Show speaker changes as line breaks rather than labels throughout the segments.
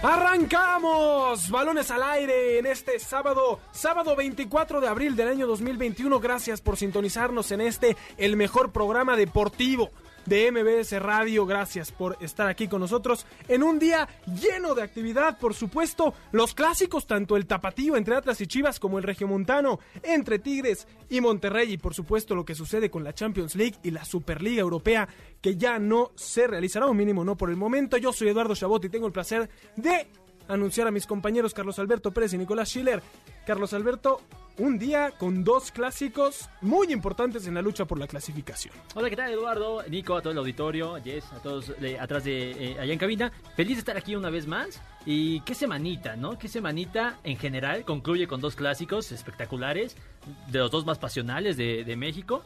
Arrancamos balones al aire en este sábado, sábado 24 de abril del año 2021. Gracias por sintonizarnos en este, el mejor programa deportivo de MBS Radio. Gracias por estar aquí con nosotros en un día lleno de actividad. Por supuesto, los clásicos, tanto el tapatío entre Atlas y Chivas como el regiomontano entre Tigres y Monterrey. Y por supuesto, lo que sucede con la Champions League y la Superliga Europea, que ya no se realizará, o mínimo no por el momento. Yo soy Eduardo Chabot y tengo el placer de anunciar a mis compañeros Carlos Alberto Pérez y Nicolás Schiller. Carlos Alberto, un día con dos clásicos muy importantes en la lucha por la clasificación.
Hola, ¿qué tal Eduardo? Nico, a todo el auditorio, Jess, a todos eh, atrás de eh, allá en cabina. Feliz de estar aquí una vez más. Y qué semanita, ¿no? Qué semanita en general concluye con dos clásicos espectaculares, de los dos más pasionales de, de México,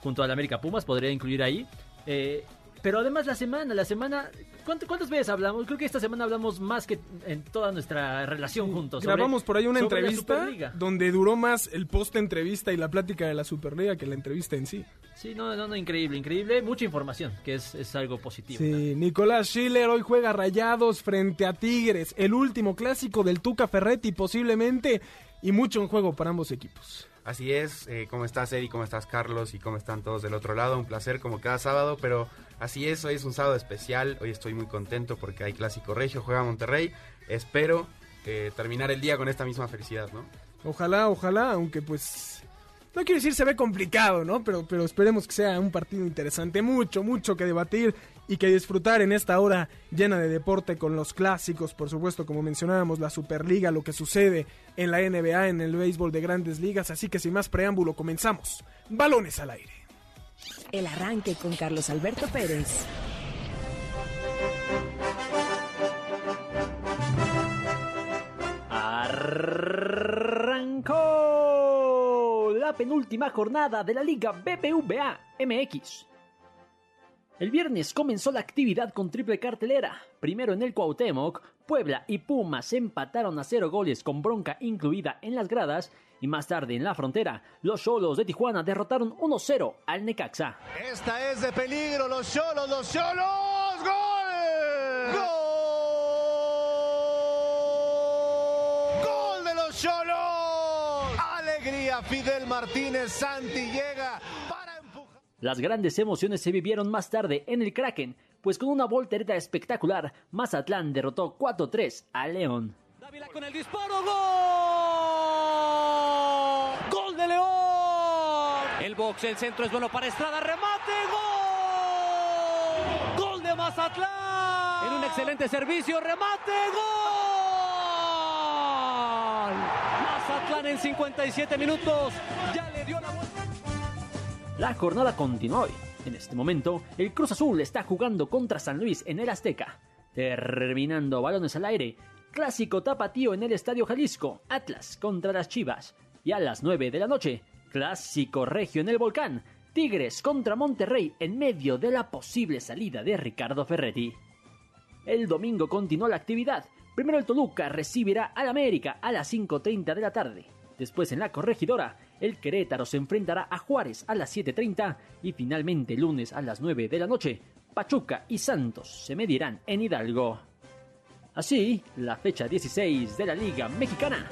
junto al América Pumas, podría incluir ahí. Eh, pero además la semana, la semana, ¿cuántas, ¿cuántas veces hablamos? Creo que esta semana hablamos más que en toda nuestra relación juntos. sobre-
Grabamos por ahí una entrevista
Superliga.
donde duró más el post entrevista y la plática de la Superliga que la entrevista en sí.
Sí, no, no, no, increíble, increíble. Mucha información, que es, es algo positivo.
Sí, Nicolás Schiller hoy juega Rayados frente a Tigres, el último clásico del Tuca Ferretti posiblemente y mucho en juego para ambos equipos.
Así es, eh, ¿cómo estás Eri? ¿Cómo estás Carlos? ¿Y cómo están todos del otro lado? Un placer como cada sábado, pero así es, hoy es un sábado especial, hoy estoy muy contento porque hay Clásico Regio, juega Monterrey, espero eh, terminar el día con esta misma felicidad, ¿no?
Ojalá, ojalá, aunque pues no quiero decir se ve complicado, ¿no? Pero, pero esperemos que sea un partido interesante, mucho, mucho que debatir y que disfrutar en esta hora llena de deporte con los clásicos, por supuesto, como mencionábamos, la Superliga, lo que sucede en la NBA, en el béisbol de grandes ligas, así que sin más preámbulo comenzamos. Balones al aire.
El arranque con Carlos Alberto Pérez.
Arrancó la penúltima jornada de la Liga BBVA MX. El viernes comenzó la actividad con triple cartelera. Primero en el Cuauhtémoc, Puebla y Pumas empataron a cero goles con bronca incluida en las gradas y más tarde en la frontera, los Cholos de Tijuana derrotaron 1-0 al Necaxa.
Esta es de peligro, los cholos, los cholos, gol. Gol. Gol de los cholos. Alegría, Fidel Martínez, Santi llega para empujar.
Las grandes emociones se vivieron más tarde en el Kraken, pues con una voltereta espectacular, Mazatlán derrotó 4-3 a León.
Dávila con el disparo, gol. Gol de León. El box, el centro es bueno para Estrada, remate, gol. Gol de Mazatlán. En un excelente servicio, remate, gol. Mazatlán en 57 minutos ya le dio la vuelta.
La jornada continúa hoy. En este momento, el Cruz Azul está jugando contra San Luis en el Azteca. Terminando balones al aire, clásico tapatío en el Estadio Jalisco, Atlas contra las Chivas. Y a las 9 de la noche, clásico regio en el Volcán, Tigres contra Monterrey en medio de la posible salida de Ricardo Ferretti. El domingo continuó la actividad. Primero el Toluca recibirá al América a las 5.30 de la tarde. Después en la corregidora, el Querétaro se enfrentará a Juárez a las 7.30 y finalmente lunes a las 9 de la noche, Pachuca y Santos se medirán en Hidalgo. Así, la fecha 16 de la Liga Mexicana.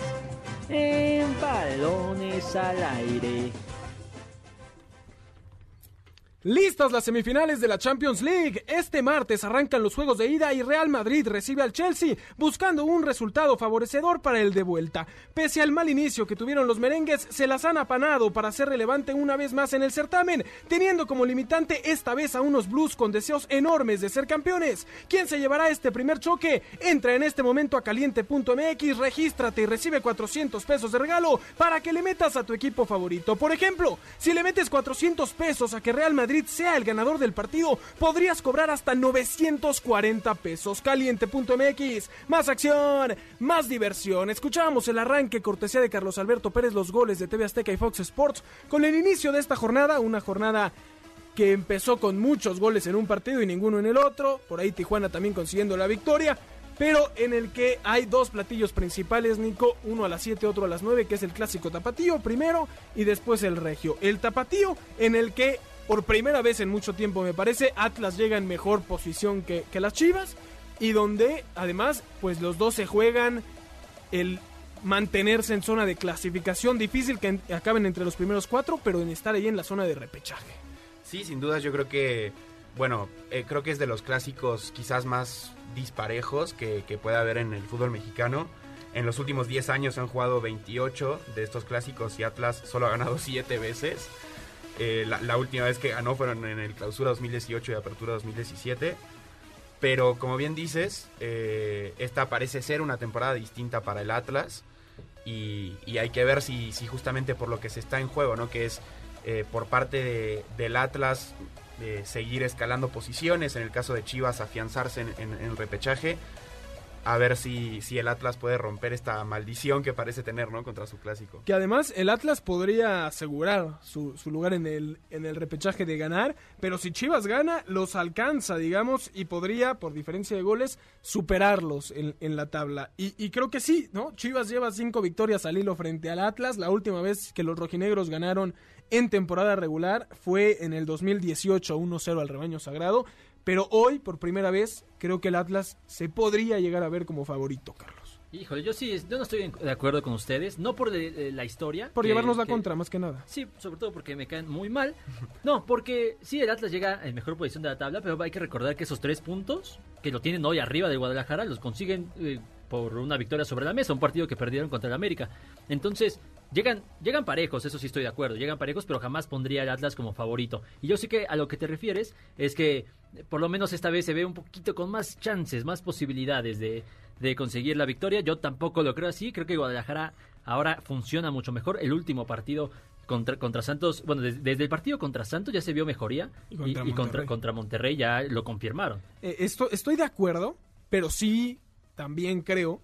En balones al aire.
Listas las semifinales de la Champions League. Este martes arrancan los juegos de ida y Real Madrid recibe al Chelsea buscando un resultado favorecedor para el de vuelta. Pese al mal inicio que tuvieron los merengues, se las han apanado para ser relevante una vez más en el certamen, teniendo como limitante esta vez a unos Blues con deseos enormes de ser campeones. ¿Quién se llevará este primer choque? Entra en este momento a caliente.mx, regístrate y recibe 400 pesos de regalo para que le metas a tu equipo favorito. Por ejemplo, si le metes 400 pesos a que Real Madrid Sea el ganador del partido, podrías cobrar hasta 940 pesos. Caliente.mx, más acción, más diversión. Escuchamos el arranque cortesía de Carlos Alberto Pérez, los goles de TV Azteca y Fox Sports, con el inicio de esta jornada, una jornada que empezó con muchos goles en un partido y ninguno en el otro. Por ahí Tijuana también consiguiendo la victoria. Pero en el que hay dos platillos principales, Nico. Uno a las 7, otro a las 9, que es el clásico tapatío primero y después el regio. El tapatío en el que por primera vez en mucho tiempo me parece Atlas llega en mejor posición que, las Chivas. Y donde además pues los dos se juegan el mantenerse en zona de clasificación. Difícil que en- acaben entre los primeros cuatro, pero en estar ahí en la zona de repechaje.
Sí, sin dudas yo creo que, bueno, eh, creo que es de los clásicos quizás más disparejos que, que puede haber en el fútbol mexicano. En los últimos 10 años han jugado 28 de estos clásicos y Atlas solo ha ganado 7 veces. Eh, la, última vez que ganó fueron en el clausura 2018 y apertura 2017. Pero como bien dices, eh, esta parece ser una temporada distinta para el Atlas. Y, hay que ver si, justamente por lo que se está en juego, ¿no? Que es eh, por parte de- del Atlas seguir escalando posiciones, en el caso de Chivas afianzarse en, repechaje, a ver si, si el Atlas puede romper esta maldición que parece tener, ¿no? Contra su clásico.
Que además el Atlas podría asegurar su, su lugar en el, en el repechaje de ganar, pero si Chivas gana, los alcanza, digamos, y podría, por diferencia de goles, superarlos en, en la tabla. Y, y creo que sí, ¿no? Chivas lleva cinco victorias al hilo frente al Atlas. La última vez que los rojinegros ganaron en temporada regular fue en el 2018 1-0 al rebaño sagrado. Pero hoy, por primera vez, creo que el Atlas se podría llegar a ver como favorito, Carlos.
Híjole, yo sí, yo no estoy de acuerdo con ustedes, no por de- eh, la historia.
Por
que-
llevarnos la
que-
contra, más que nada.
Sí, sobre todo porque me caen muy mal. No, porque sí, el Atlas llega en mejor posición de la tabla, pero hay que recordar que esos tres puntos, que lo tienen hoy arriba del Guadalajara, los consiguen eh, por una victoria sobre la mesa, un partido que perdieron contra el América. Entonces, llegan, llegan parejos, eso sí estoy de acuerdo, llegan parejos, pero jamás pondría al Atlas como favorito. Y yo sé que a lo que te refieres es que por lo menos esta vez se ve un poquito con más chances, más posibilidades de, de conseguir la victoria. Yo tampoco lo creo así, creo que Guadalajara ahora funciona mucho mejor. El último partido contra, contra Santos, bueno, des- desde, el partido contra Santos ya se vio mejoría
Y
y,
contra
y contra,
Monterrey.
contra Monterrey ya lo confirmaron.
Eh, esto, estoy de acuerdo, pero sí también creo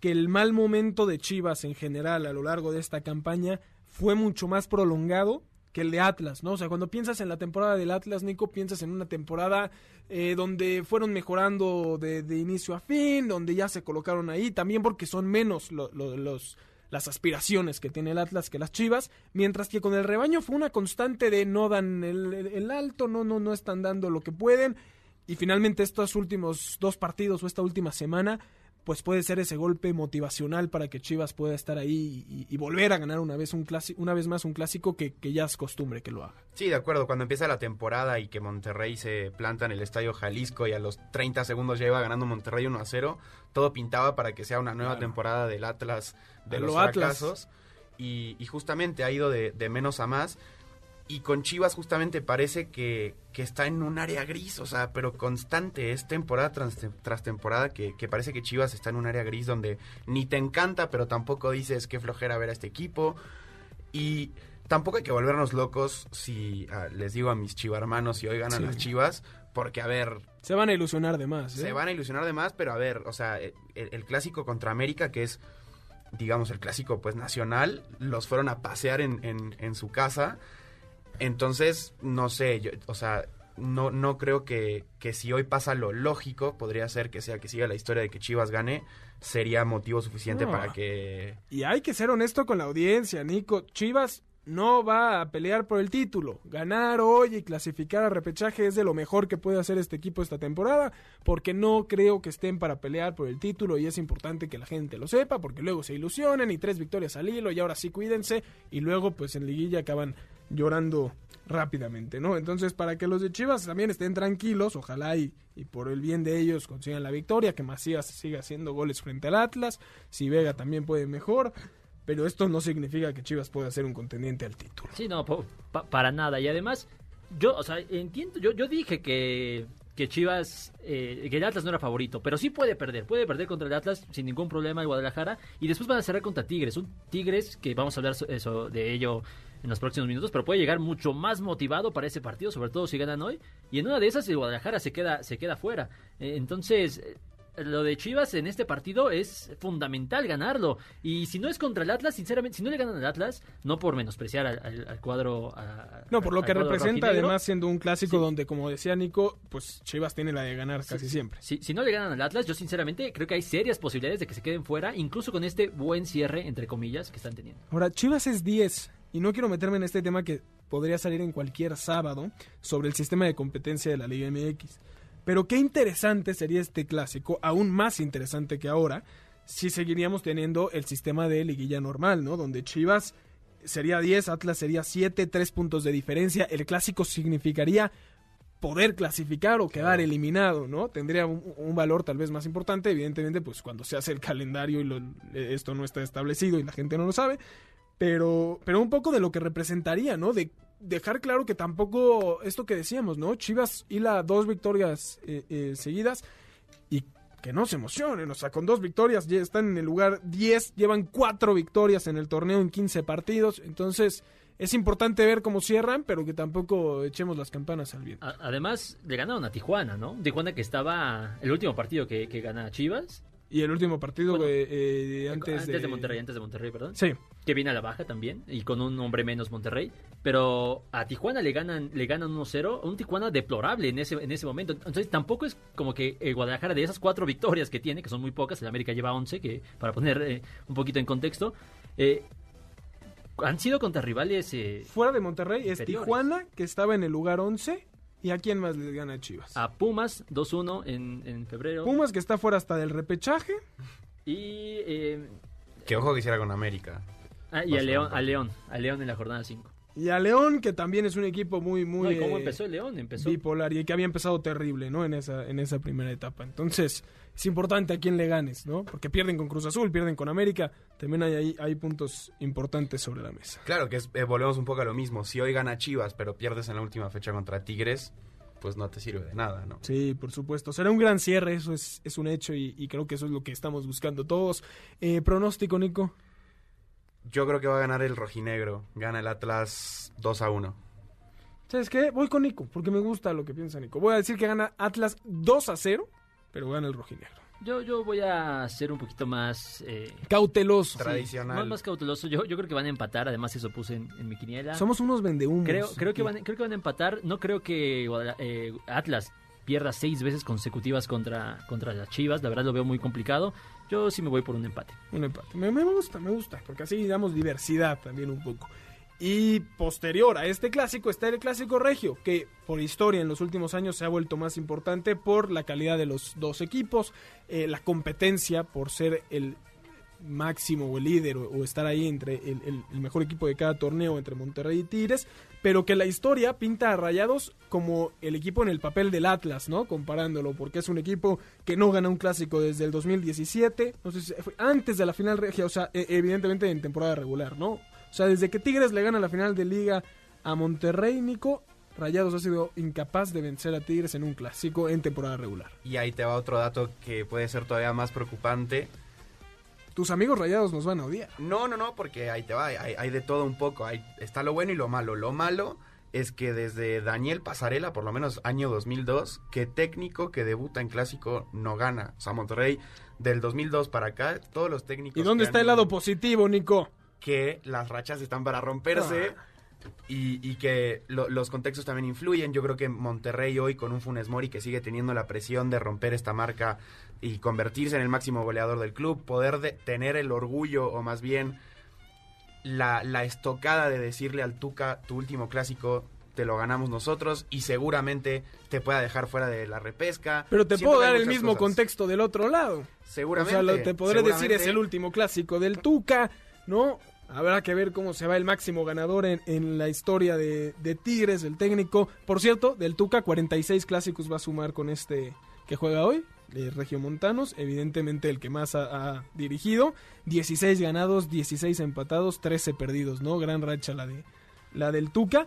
que el mal momento de Chivas en general a lo largo de esta campaña fue mucho más prolongado que el de Atlas, ¿no? O sea, cuando piensas en la temporada del Atlas, Nico, piensas en una temporada eh, donde fueron mejorando de, de inicio a fin, donde ya se colocaron ahí, también porque son menos lo- lo- los las aspiraciones que tiene el Atlas que las Chivas, mientras que con el rebaño fue una constante de no dan el, el- el alto, no, no, no están dando lo que pueden, y finalmente estos últimos dos partidos o esta última semana, pues puede ser ese golpe motivacional para que Chivas pueda estar ahí y, y volver a ganar una vez un clasi- una vez más un clásico que, que ya es costumbre que lo haga.
Sí, de acuerdo. Cuando empieza la temporada y que Monterrey se planta en el Estadio Jalisco y a los 30 segundos lleva ganando Monterrey 1 a 0, todo pintaba para que sea una nueva
Claro.
temporada del Atlas de
A
los
lo Atlas.
Y, y justamente ha ido de, de menos a más. Y con Chivas justamente parece que, que está en un área gris, o sea, pero constante. Es temporada tras, tras temporada que, que parece que Chivas está en un área gris donde ni te encanta, pero tampoco dices qué flojera ver a este equipo. Y tampoco hay que volvernos locos si ah, les digo a mis chivarmanos si hoy ganan
Sí.
las chivas, porque a ver,
Se van a ilusionar de más. ¿eh?
se van a ilusionar de más, pero a ver, o sea, el, el clásico contra América, que es, digamos, el clásico pues nacional, los fueron a pasear en, en, en su casa. Entonces, no sé, yo, o sea, no, no creo que, que si hoy pasa lo lógico, podría ser que sea que siga la historia de que Chivas gane, sería motivo suficiente
No.
para que
Y hay que ser honesto con la audiencia, Nico. Chivas no va a pelear por el título. Ganar hoy y clasificar a repechaje es de lo mejor que puede hacer este equipo esta temporada, porque no creo que estén para pelear por el título y es importante que la gente lo sepa, porque luego se ilusionan y tres victorias al hilo y ahora sí cuídense y luego pues en liguilla acaban llorando rápidamente, ¿no? Entonces para que los de Chivas también estén tranquilos, ojalá y, y por el bien de ellos consigan la victoria, que Macías siga haciendo goles frente al Atlas, si Vega también puede mejor, pero esto no significa que Chivas pueda ser un contendiente al título.
Sí, no, pa- para nada. Y además, yo, o sea, entiendo, yo, yo dije que, que Chivas, eh, que el Atlas no era favorito, pero sí puede perder, puede perder contra el Atlas sin ningún problema el Guadalajara y después van a cerrar contra Tigres, un Tigres que vamos a hablar so- eso, de ello en los próximos minutos, pero puede llegar mucho más motivado para ese partido, sobre todo si ganan hoy, y en una de esas el Guadalajara se queda, se queda fuera. Eh, entonces, lo de Chivas en este partido es fundamental ganarlo. Y si no es contra el Atlas, sinceramente, si no le ganan al Atlas, no por menospreciar al, al- al cuadro. a-
No, por lo que representa,
rojinegro,
además siendo un clásico
Sí.
donde, como decía Nico, pues Chivas tiene la de ganar casi siempre.
Si, si no le ganan al Atlas, yo sinceramente creo que hay serias posibilidades de que se queden fuera, incluso con este buen cierre, entre comillas, que están teniendo.
Ahora, Chivas es 10 y no quiero meterme en este tema que podría salir en cualquier sábado sobre el sistema de competencia de la Liga MX. Pero qué interesante sería este clásico, aún más interesante que ahora, si seguiríamos teniendo el sistema de liguilla normal, ¿no? Donde Chivas sería 10, Atlas sería 7, 3 puntos de diferencia. El clásico significaría poder clasificar o quedar eliminado, ¿no? Tendría un, un valor tal vez más importante, evidentemente, pues cuando se hace el calendario y lo- esto no está establecido y la gente no lo sabe, pero, pero un poco de lo que representaría, ¿no? De dejar claro que tampoco, esto que decíamos, ¿no? Chivas hila dos victorias eh, eh, seguidas y que no se emocionen, o sea, con dos victorias ya están en el lugar 10, llevan cuatro victorias en el torneo en 15 partidos, entonces es importante ver cómo cierran, pero que tampoco echemos las campanas al viento.
Además, le ganaron a Tijuana, ¿no? Tijuana que estaba el último partido que, que gana Chivas.
Y el último partido
Bueno,
eh, eh, antes,
de... Monterrey, antes de Monterrey, perdón.
Sí,
Que viene a la baja también, y con un hombre menos Monterrey. Pero a Tijuana le ganan, le ganan 1-0, un Tijuana deplorable en ese, en ese momento. Entonces tampoco es como que el Guadalajara de esas cuatro victorias que tiene, que son muy pocas, el América lleva 11, que para poner eh, un poquito en contexto, eh, han sido contra rivales... eh,
fuera de Monterrey es. Tijuana, que estaba en el lugar 11, y a quién más le gana Chivas.
a Pumas 2-1 en, en febrero.
Pumas, que está fuera hasta del repechaje,
Y, eh,
Que ojo que hiciera con América.
ah, y a León, a León, a León en la jornada 5.
Y a León, que también es un equipo muy, muy...
No, ¿y ¿Cómo
eh,
empezó el León? Empezó
bipolar y que había empezado terrible, ¿no? En esa, en esa primera etapa. Entonces, es importante a quién le ganes, ¿no? Porque pierden con Cruz Azul, pierden con América. También hay, hay, hay puntos importantes sobre la mesa.
Claro que es- eh, volvemos un poco a lo mismo. Si hoy gana Chivas, pero pierdes en la última fecha contra Tigres, pues no te sirve de nada, ¿no?
Sí, por supuesto. Será un gran cierre, eso es, es un hecho y, y creo que eso es lo que estamos buscando todos. Eh, pronóstico, Nico.
Yo creo que va a ganar el rojinegro. Gana el Atlas 2 a 1.
¿Sabes qué? Voy con Nico, porque me gusta lo que piensa Nico. Voy a decir que gana Atlas 2 a 0, pero gana el rojinegro.
Yo, yo voy a ser un poquito más, eh,
Cauteloso.
Tradicional.
más, más cauteloso. Yo, yo creo que van a empatar. Además, eso puse en, en mi quiniela.
Somos unos vendehumos.
creo, creo, que van, creo que van a empatar. No creo que eh, Atlas pierda seis veces consecutivas contra, contra las Chivas. La verdad lo veo muy complicado. Yo sí me voy por un empate.
Un empate. Me, me gusta, me gusta, porque así damos diversidad también un poco. Y posterior a este clásico está el clásico regio, que por historia en los últimos años se ha vuelto más importante por la calidad de los dos equipos, eh, la competencia por ser el máximo o el líder o, estar ahí entre el- el mejor equipo de cada torneo entre Monterrey y Tigres, pero que la historia pinta a Rayados como el equipo en el papel del Atlas, ¿no? Comparándolo, porque es un equipo que no gana un clásico desde el 2017, no sé si fue antes de la final regia, o sea, e- evidentemente en temporada regular, ¿no? O sea, desde que Tigres le gana la final de liga a Monterrey, Nico, Rayados ha sido incapaz de vencer a Tigres en un clásico en temporada regular.
Y ahí te va otro dato que puede ser todavía más preocupante.
Tus amigos Rayados nos van a odiar.
No, no, no, porque ahí te va, hay, hay de todo un poco. Hay, está lo bueno y lo malo. Lo malo es que desde Daniel Pasarela, por lo menos año 2002, que técnico que debuta en clásico no gana. O sea, Monterrey del 2002 para acá, todos los técnicos...
¿Y dónde está
han-
el lado positivo, Nico?
que las rachas están para romperse y, y que lo- los contextos también influyen. Yo creo que Monterrey hoy con un Funes Mori que sigue teniendo la presión de romper esta marca y convertirse en el máximo goleador del club, poder de- tener el orgullo o más bien la, la estocada de decirle al Tuca tu último clásico te lo ganamos nosotros y seguramente te pueda dejar fuera de la repesca.
Pero te puedo dar el mismo
cosas.
contexto del otro lado.
Seguramente.
O sea, lo te podré decir es el último clásico del Tuca, ¿no? Habrá que ver cómo se va el máximo ganador en, en la historia de, de Tigres, el técnico. Por cierto, del Tuca, 46 clásicos va a sumar con este que juega hoy, de Regiomontanos. Evidentemente el que más ha, ha dirigido. 16 ganados, 16 empatados, 13 perdidos, ¿no? Gran racha la, de, la del Tuca.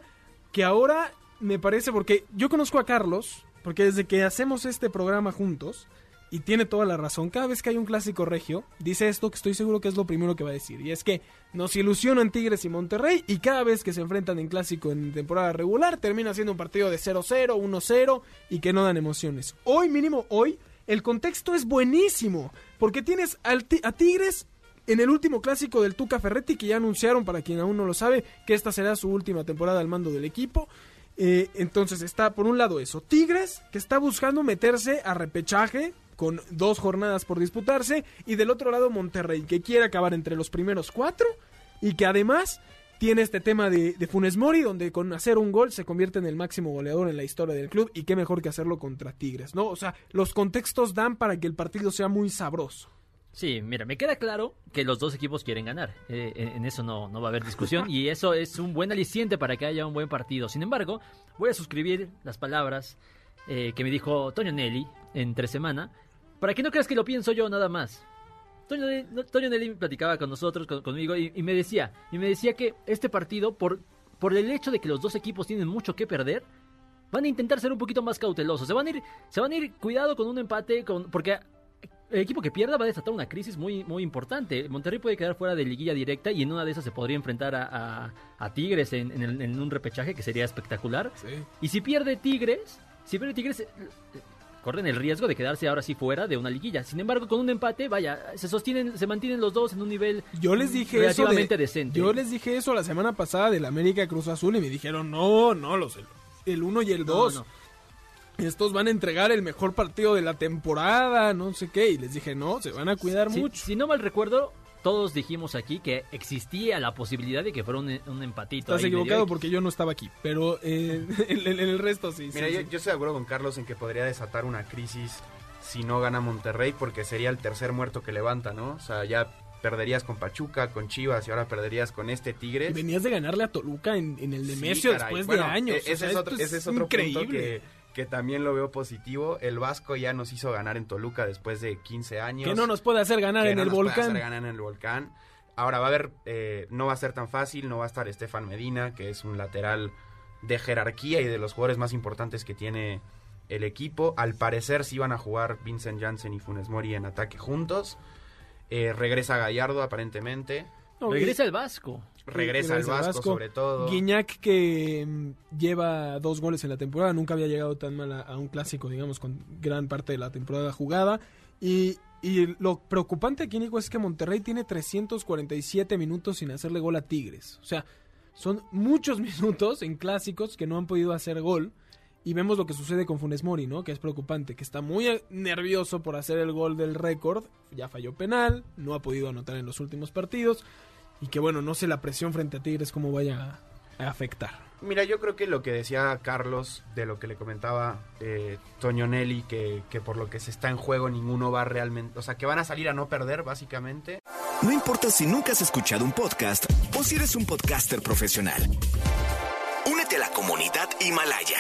Que ahora me parece, porque yo conozco a Carlos, porque desde que hacemos este programa juntos, y tiene toda la razón, cada vez que hay un clásico regio, dice esto que estoy seguro que es lo primero que va a decir, y es que nos ilusionan Tigres y Monterrey, y cada vez que se enfrentan en clásico en temporada regular, termina siendo un partido de 0-0, 1-0, y que no dan emociones. Hoy, mínimo hoy, el contexto es buenísimo, porque tienes a Tigres en el último clásico del Tuca Ferretti, que ya anunciaron, para quien aún no lo sabe, que esta será su última temporada al mando del equipo. Eh, entonces está por un lado eso, Tigres, que está buscando meterse a repechaje con dos jornadas por disputarse, y del otro lado Monterrey, que quiere acabar entre los primeros cuatro, y que además tiene este tema de, Funes Mori, donde con hacer un gol se convierte en el máximo goleador en la historia del club, y qué mejor que hacerlo contra Tigres, ¿no? O sea, los contextos dan para que el partido sea muy sabroso.
Sí, mira, me queda claro que los dos equipos quieren ganar. Eh, en en eso no, no va a haber discusión y eso es un buen aliciente para que haya un buen partido. Sin embargo, voy a suscribir las palabras eh, que me dijo Toño Nelly entre semana para que no creas que lo pienso yo nada más. Toño, Nelly- no, Toño Nelly platicaba con nosotros, con- conmigo y, y me decía, y me decía que este partido por por el hecho de que los dos equipos tienen mucho que perder, van a intentar ser un poquito más cautelosos. Se van a ir, se van a ir cuidado con un empate, con, porque el equipo que pierda va a desatar una crisis muy, muy importante. Monterrey puede quedar fuera de liguilla directa y en una de esas se podría enfrentar a, a- a Tigres en, en el- en un repechaje que sería espectacular. Y si pierde Tigres, si pierde Tigres, eh, corren el riesgo de quedarse ahora sí fuera de una liguilla. Sin embargo, con un empate, vaya, se sostienen, se mantienen los dos en un nivel
Yo les dije eso de-
decente.
Yo les dije eso la semana pasada del América Cruz Azul y me dijeron, no, no, los el 1 y el
No,
2.
no.
Estos van a entregar el mejor partido de la temporada, no sé qué. Y les dije, no, se van a cuidar
Si,
mucho.
si no mal recuerdo, todos dijimos aquí que existía la posibilidad de que fuera un, un empatito.
Estás equivocado porque yo no estaba aquí. Pero eh, en, en el resto sí.
Mira,
sí,
yo,
sí.
yo estoy de acuerdo con Carlos en que podría desatar una crisis si no gana Monterrey, porque sería el tercer muerto que levanta, ¿no? O sea, ya perderías con Pachuca, con Chivas y ahora perderías con este
Y
Tigres.
venías de ganarle a Toluca en, en el Nemesio después
Bueno,
de años.
e-
O
Ese,
sea,
es otro, ese es otro
increíble.
punto que, que también lo veo positivo. El Vasco ya nos hizo ganar en Toluca después de 15 años.
Que no nos puede hacer ganar
que
en
no
el
nos puede
volcán.
hacer ganar en el volcán. Ahora va a haber, eh, no va a ser tan fácil, no va a estar Estefan Medina, que es un lateral de jerarquía y de los jugadores más importantes que tiene el equipo. Al parecer sí van a jugar Vincent Janssen y Funes Mori en ataque juntos. Eh, regresa Gallardo aparentemente.
No,
Regresa el Vasco.
Regresa el Vasco, sobre todo.
Guiñac que mm, lleva dos goles en la temporada, nunca había llegado tan mal a, a un clásico, digamos, con gran parte de la temporada jugada. Y, y lo preocupante aquí, Nico, es que Monterrey tiene 347 minutos sin hacerle gol a Tigres. O sea, son muchos minutos en clásicos que no han podido hacer gol. Y vemos lo que sucede con Funes Mori, ¿no? Que es preocupante, que está muy nervioso por hacer el gol del récord. Ya falló penal, no ha podido anotar en los últimos partidos. Y que bueno, no sé la presión frente a Tigres cómo vaya a, a afectar.
Mira, yo creo que lo que decía Carlos, de lo que le comentaba eh, Toño Nelly, que, que por lo que se está en juego ninguno va realmente, o sea, que van a salir a no perder, básicamente.
No importa si nunca has escuchado un podcast o si eres un podcaster profesional. Únete a la comunidad Himalaya.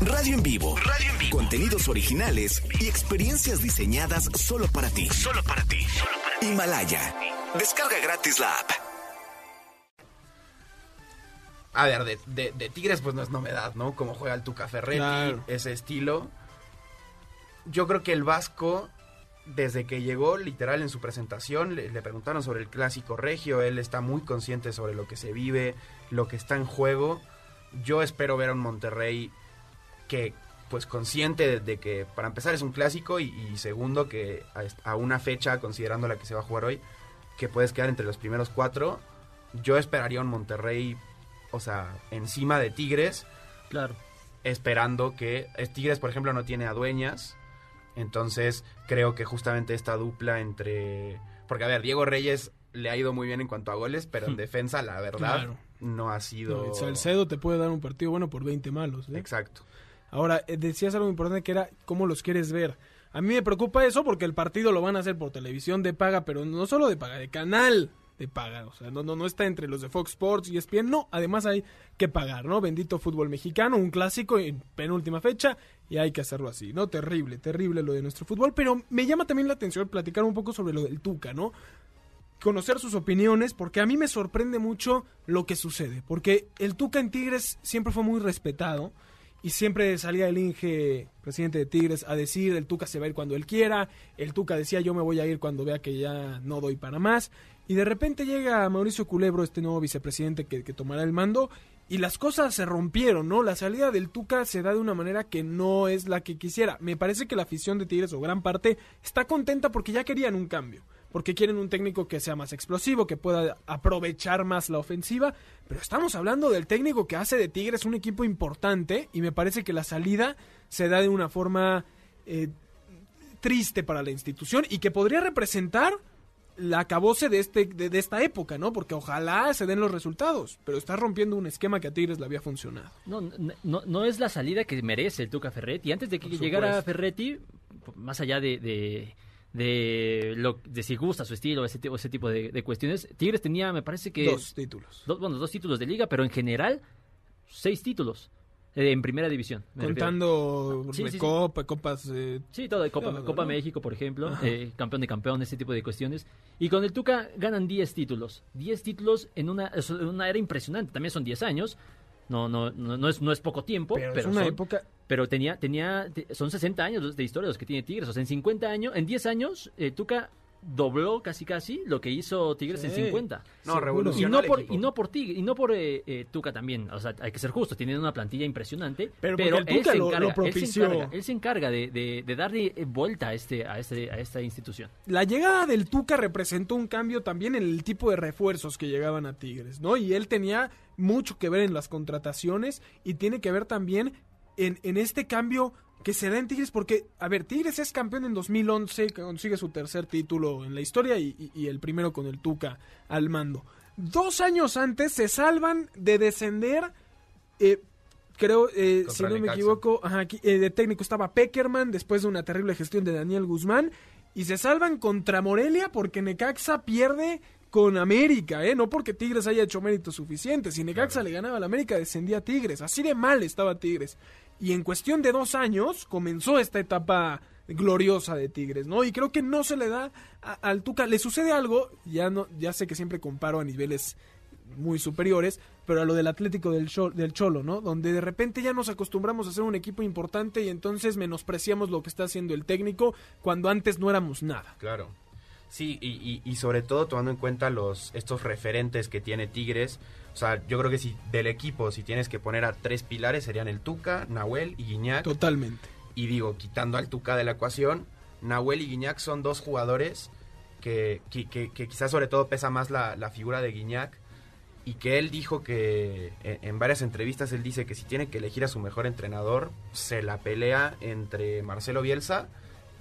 Radio en vivo. Radio en vivo. Contenidos originales y experiencias diseñadas solo para ti. Solo para ti. Himalaya. Descarga gratis la app.
A ver, de, de- de Tigres pues no es novedad, ¿no? Como juega el Tuca Ferretti,
Claro.
ese estilo. Yo creo que el Vasco, desde que llegó, literal en su presentación, le, le preguntaron sobre el clásico regio, él está muy consciente sobre lo que se vive, lo que está en juego. Yo espero ver a un Monterrey que, pues consciente de, de que, para empezar, es un clásico y, y segundo, que a, a una fecha, considerando la que se va a jugar hoy, que puedes quedar entre los primeros cuatro. Yo esperaría un Monterrey, o sea, encima de Tigres,
Claro.
esperando que Tigres, por ejemplo, no tiene a dueñas. Entonces, creo que justamente esta dupla entre. Porque, a ver, Diego Reyes le ha ido muy bien en cuanto a goles, pero en defensa, la verdad,
Claro.
no ha sido.
No, Salcedo te puede dar un partido bueno por 20 malos. ¿eh?
Exacto.
Ahora, eh, decías algo importante que era cómo los quieres ver. A mí me preocupa eso porque el partido lo van a hacer por televisión de paga, pero no solo de paga, de canal de paga. O sea, no, no, no está entre los de Fox Sports y ESPN. No, además hay que pagar, ¿no? Bendito fútbol mexicano, un clásico en penúltima fecha y hay que hacerlo así, ¿no? Terrible, terrible lo de nuestro fútbol. Pero me llama también la atención platicar un poco sobre lo del Tuca, ¿no? conocer sus opiniones, porque a mí me sorprende mucho lo que sucede, porque el Tuca en Tigres siempre fue muy respetado y siempre salía el Inge, presidente de Tigres, a decir el Tuca se va a ir cuando él quiera, el Tuca decía yo me voy a ir cuando vea que ya no doy para más, y de repente llega Mauricio Culebro, este nuevo vicepresidente que, tomará el mando, y las cosas se rompieron, ¿no? La salida del Tuca se da de una manera que no es la que quisiera. Me parece que la afición de Tigres, o gran parte, está contenta porque ya querían un cambio porque quieren un técnico que sea más explosivo, que pueda aprovechar más la ofensiva, pero estamos hablando del técnico que hace de Tigres un equipo importante y me parece que la salida se da de una forma eh, triste para la institución y que podría representar la acabose de, este, de, esta época, ¿no? Porque ojalá se den los resultados, pero está rompiendo un esquema que a Tigres le había funcionado.
No, no, no es la salida que merece el Tuca Ferretti. Antes de que llegara Ferretti, más allá de de, lo, de si gusta su estilo, ese, ese tipo de, cuestiones. Tigres tenía, me parece que...
Dos títulos.
Dos, bueno, dos títulos de liga, pero en general, seis títulos eh, en primera división.
Contando Copa, Copas...
Eh, sí, todo, Copa, Copa México, por ejemplo, eh, campeón de campeón, ese tipo de cuestiones. Y con el Tuca ganan diez títulos. Diez títulos en una, en una era impresionante, también son diez años. No, no, no, es, no es poco tiempo, pero, es
una época
pero tenía, tenía, son 60 años de historia los que tiene Tigres. O sea, en 50 años, en 10 años, eh, Tuca dobló casi casi lo que hizo Tigres en 50.
No, revolucionó.
Y no por, y no por Tigres, y no por eh, eh, Tuca también. O sea, hay que ser justo, tienen una plantilla impresionante. Pero, él, se encarga, él, se encarga, de, darle vuelta a, este, a, este, a esta institución.
La llegada del Tuca representó un cambio también en el tipo de refuerzos que llegaban a Tigres, ¿no? Y él tenía mucho que ver en las contrataciones y tiene que ver también en, en este cambio que se da en Tigres porque, a ver, Tigres es campeón en 2011, consigue su tercer título en la historia y, el primero con el Tuca al mando. Dos años antes se salvan de descender, eh, creo, eh, si no me equivoco, eh, de técnico estaba Peckerman después de una terrible gestión de Daniel Guzmán y se salvan contra Morelia porque Necaxa pierde con América, ¿eh? No porque Tigres haya hecho méritos suficientes. Si Necaxa le ganaba a América, descendía Tigres. Así de mal estaba Tigres. Y en cuestión de dos años comenzó esta etapa gloriosa de Tigres, ¿no? Y creo que no se le da al Tuca. Le sucede algo, ya, no, ya sé que siempre comparo a niveles muy superiores, pero a lo del Atlético del, del Cholo, ¿no? Donde de repente ya nos acostumbramos a ser un equipo importante y entonces menospreciamos lo que está haciendo el técnico cuando antes no éramos nada.
Claro. Sí, y, y, sobre todo tomando en cuenta los estos referentes que tiene Tigres. O sea, yo creo que si del equipo, si tienes que poner a tres pilares, serían el Tuca, Nahuel y Guiñac.
Totalmente.
Y digo, quitando al Tuca de la ecuación, Nahuel y Guiñac son dos jugadores que, que, quizás sobre todo pesa más la, la, figura de Guiñac. Y que él dijo que en, en varias entrevistas, él dice que si tiene que elegir a su mejor entrenador, se la pelea entre Marcelo Bielsa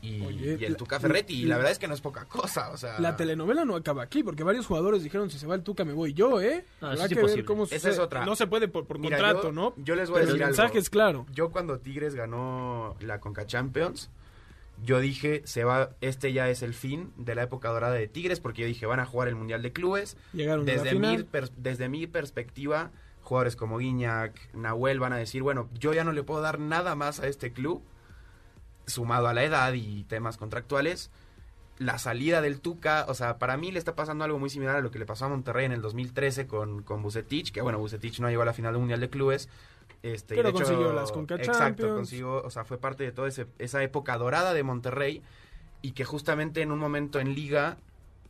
y, el Tuca Ferretti. Y la verdad es que no es poca cosa. O sea,
la telenovela no acaba aquí, porque varios jugadores dijeron: si se va el Tuca, me voy yo, ¿eh?
No, es que ver cómo
Esa es otra. No se puede por, contrato, ¿no?
Yo les voy a decir.
El mensaje es claro.
Yo, cuando Tigres ganó la Conca Champions. Yo dije, se va, este ya es el fin de la época dorada de Tigres, porque yo dije, van a jugar el Mundial de Clubes.
Llegaron
desde, mi, desde mi perspectiva, jugadores como Guiñac, Nahuel van a decir, bueno, yo ya no le puedo dar nada más a este club sumado a la edad y temas contractuales, la salida del Tuca, o sea, para mí le está pasando algo muy similar a lo que le pasó a Monterrey en el 2013 con, con Bucetich, que bueno, Bucetich no llegó a la final del Mundial de Clubes. Este,
Pero consiguió las Conca
Exacto, consiguió, o sea, fue parte de toda esa época dorada de Monterrey y que justamente en un momento en liga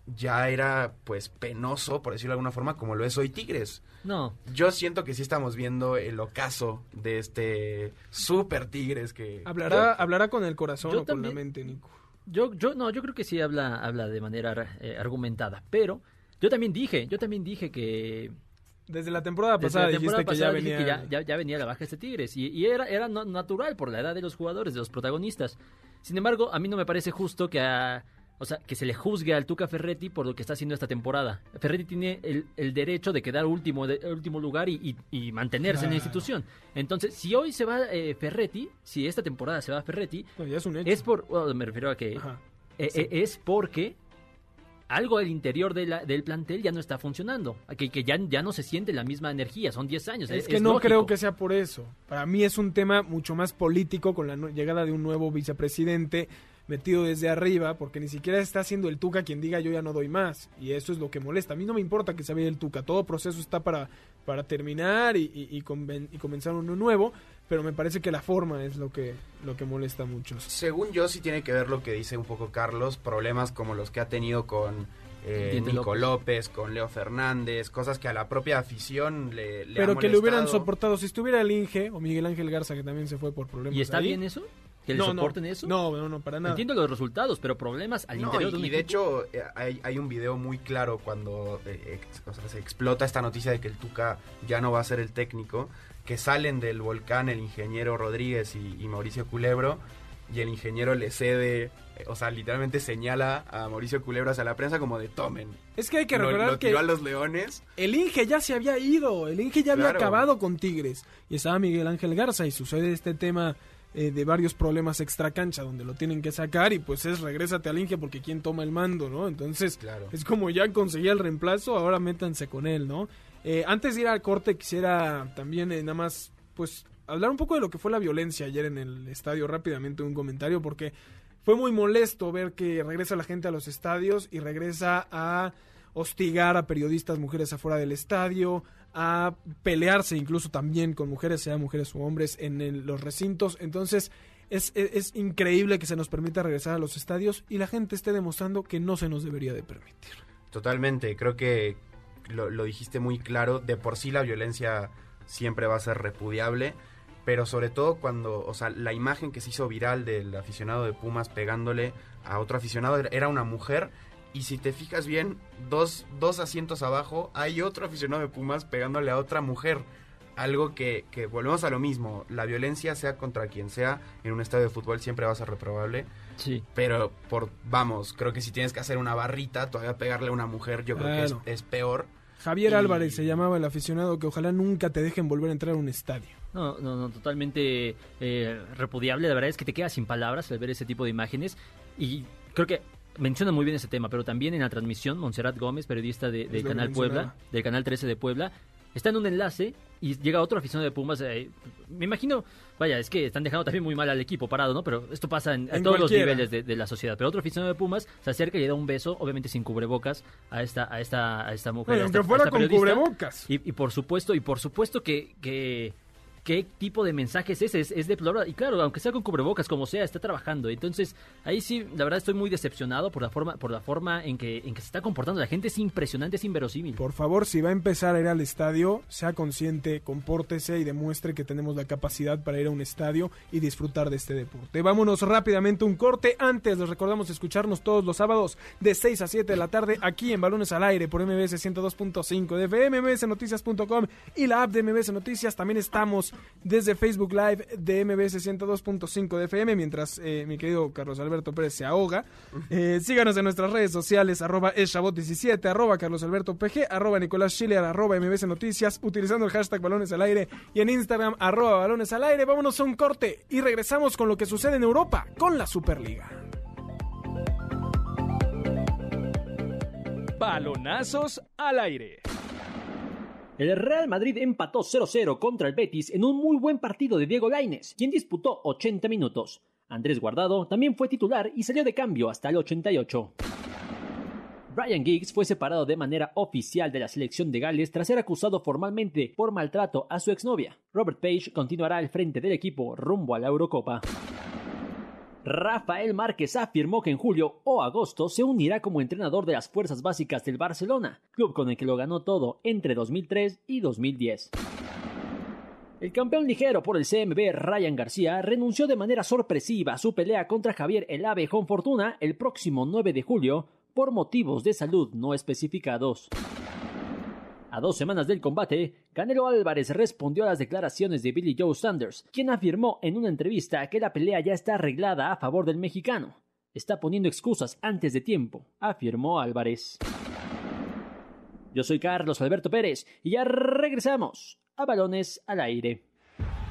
ya era pues penoso, por decirlo de alguna forma, como lo es hoy Tigres.
No.
Yo siento que sí estamos viendo el ocaso de este super Tigres que...
Hablará, hablará con el corazón o con la mente, Nico.
Yo, yo, no, yo creo que sí habla, habla de manera eh, argumentada, pero yo también dije, yo también dije que...
Desde la temporada pasada dijiste que, ya venía...
ya, venía la baja este Tigres y, era, era natural por la edad de los jugadores, de los protagonistas. Sin embargo, a mí no me parece justo que a o sea, que se le juzgue al Tuca Ferretti por lo que está haciendo esta temporada. Ferretti tiene el, derecho de quedar último, de, último lugar y, mantenerse en la institución. Entonces, si hoy se va eh, Ferretti, si esta temporada se va Ferretti, es, por, me refiero a que eh, eh, es porque algo al interior del plantel ya no está funcionando, que, que ya, ya no se siente la misma energía, son 10 años.
Es, que no creo que sea por eso. Para mí es un tema mucho más político con la llegada de un nuevo vicepresidente metido desde arriba, porque ni siquiera está siendo el Tuca quien diga yo ya no doy más. Y eso es lo que molesta. A mí no me importa que se vaya el Tuca, todo proceso está para, para terminar y, y, y, comenzar uno nuevo, pero me parece que la forma es lo que, lo que molesta a muchos.
Según yo sí tiene que ver lo que dice un poco Carlos, problemas como los que ha tenido con eh, Nico López. con Leo Fernández, cosas que a la propia afición le, le
Pero que le hubieran soportado, si estuviera el Inge o Miguel Ángel Garza, que también se fue por problemas.
¿Y está bien eso? ¿Que le soporten eso?
No, no, no, para nada.
Entiendo los resultados, pero problemas al interior
y,
de un
Y de hecho, eh, hay, hay, un video muy claro cuando eh, o sea, se explota esta noticia de que el Tuca ya no va a ser el técnico, que salen del volcán el ingeniero Rodríguez y, y Mauricio Culebro, y el ingeniero le cede eh, o sea, literalmente señala a Mauricio Culebras a la prensa como de tomen.
Es que hay que recordar que
a los leones.
El Inge ya se había ido, el Inge ya había acabado con Tigres y estaba Miguel Ángel Garza y sucede este tema eh, de varios problemas extra cancha donde lo tienen que sacar y pues es regrésate al Inge porque quién toma el mando, ¿no? Entonces es como ya conseguía el reemplazo, ahora métanse con él, ¿no? Eh, antes de ir al corte quisiera también nada más pues hablar un poco de lo que fue la violencia ayer en el estadio rápidamente un comentario porque fue muy molesto ver que regresa la gente a los estadios y regresa a hostigar a periodistas mujeres afuera del estadio, a pelearse incluso también con mujeres, sea mujeres o hombres, en los recintos. Entonces, es, es, increíble que se nos permita regresar a los estadios y la gente esté demostrando que no se nos debería de permitir.
Totalmente, creo que lo, lo dijiste muy claro, de por sí la violencia siempre va a ser repudiable pero sobre todo cuando, o sea, la imagen que se hizo viral del aficionado de Pumas pegándole a otro aficionado era una mujer y si te fijas bien, dos, dos asientos abajo hay otro aficionado de Pumas pegándole a otra mujer. Algo que, que volvemos a lo mismo, la violencia sea contra quien sea en un estadio de fútbol siempre va a ser reprobable.
Sí.
Pero por, vamos, creo que si tienes que hacer una barrita, todavía pegarle a una mujer, yo creo que es, es peor.
Javier Álvarez se llamaba el aficionado que ojalá nunca te dejen volver a entrar a un estadio.
No, no, no, totalmente eh, repudiable. La verdad es que te quedas sin palabras al ver ese tipo de imágenes. Y creo que menciona muy bien ese tema, pero también en la transmisión, Montserrat Gómez, periodista de, del Canal Puebla, del Canal 13 de Puebla, está en un enlace y llega otro aficionado de Pumas. Eh, me imagino, vaya, es que están dejando también muy mal al equipo parado, ¿no? Pero esto pasa en, todos los niveles de, la sociedad. Pero otro aficionado de Pumas se acerca y le da un beso, obviamente sin cubrebocas, a esta, a esta, a esta mujer.
aunque fuera con cubrebocas.
Y, y, por supuesto, y por supuesto que, que qué tipo de mensajes es ese, es, deplorable. Y claro, aunque sea con cubrebocas, como sea, está trabajando. Entonces, ahí sí, la verdad estoy muy decepcionado por la forma, por la forma en que, en que se está comportando la gente. Es impresionante, es inverosímil.
Por favor, si va a empezar a ir al estadio, sea consciente, compórtese y demuestre que tenemos la capacidad para ir a un estadio y disfrutar de este deporte. Vámonos rápidamente un corte. Antes les recordamos escucharnos todos los sábados de 6 a 7 de la tarde aquí en Balones al Aire por MBS 102.5 de mbsnoticias.com y la app de MBS Noticias. También estamos desde Facebook Live de MBS 102.5 de FM, mientras eh, mi querido Carlos Alberto Pérez se ahoga. Eh, síganos en nuestras redes sociales, arroba eshabot17, arroba Carlos Alberto PG, arroba Nicolás Schiller, arroba MBS Noticias, utilizando el hashtag Balones al Aire y en Instagram, arroba Balones al Aire. Vámonos a un corte y regresamos con lo que sucede en Europa con la Superliga.
Balonazos al aire.
El Real Madrid empató 0-0 contra el Betis en un muy buen partido de Diego Lainez, quien disputó 80 minutos. Andrés Guardado también fue titular y salió de cambio hasta el 88. Brian Giggs fue separado de manera oficial de la selección de Gales tras ser acusado formalmente por maltrato a su exnovia. Robert Page continuará al frente del equipo rumbo a la Eurocopa. Rafael Márquez afirmó que en julio o agosto se unirá como entrenador de las fuerzas básicas del Barcelona, club con el que lo ganó todo entre 2003 y 2010. El campeón ligero por el CMB, Ryan García, renunció de manera sorpresiva a su pelea contra Javier El Ave Fortuna el próximo 9 de julio por motivos de salud no especificados. A dos semanas del combate, Canelo Álvarez respondió a las declaraciones de Billy Joe Sanders, quien afirmó en una entrevista que la pelea ya está arreglada a favor del mexicano. Está poniendo excusas antes de tiempo, afirmó Álvarez. Yo soy Carlos Alberto Pérez y ya regresamos a Balones al Aire.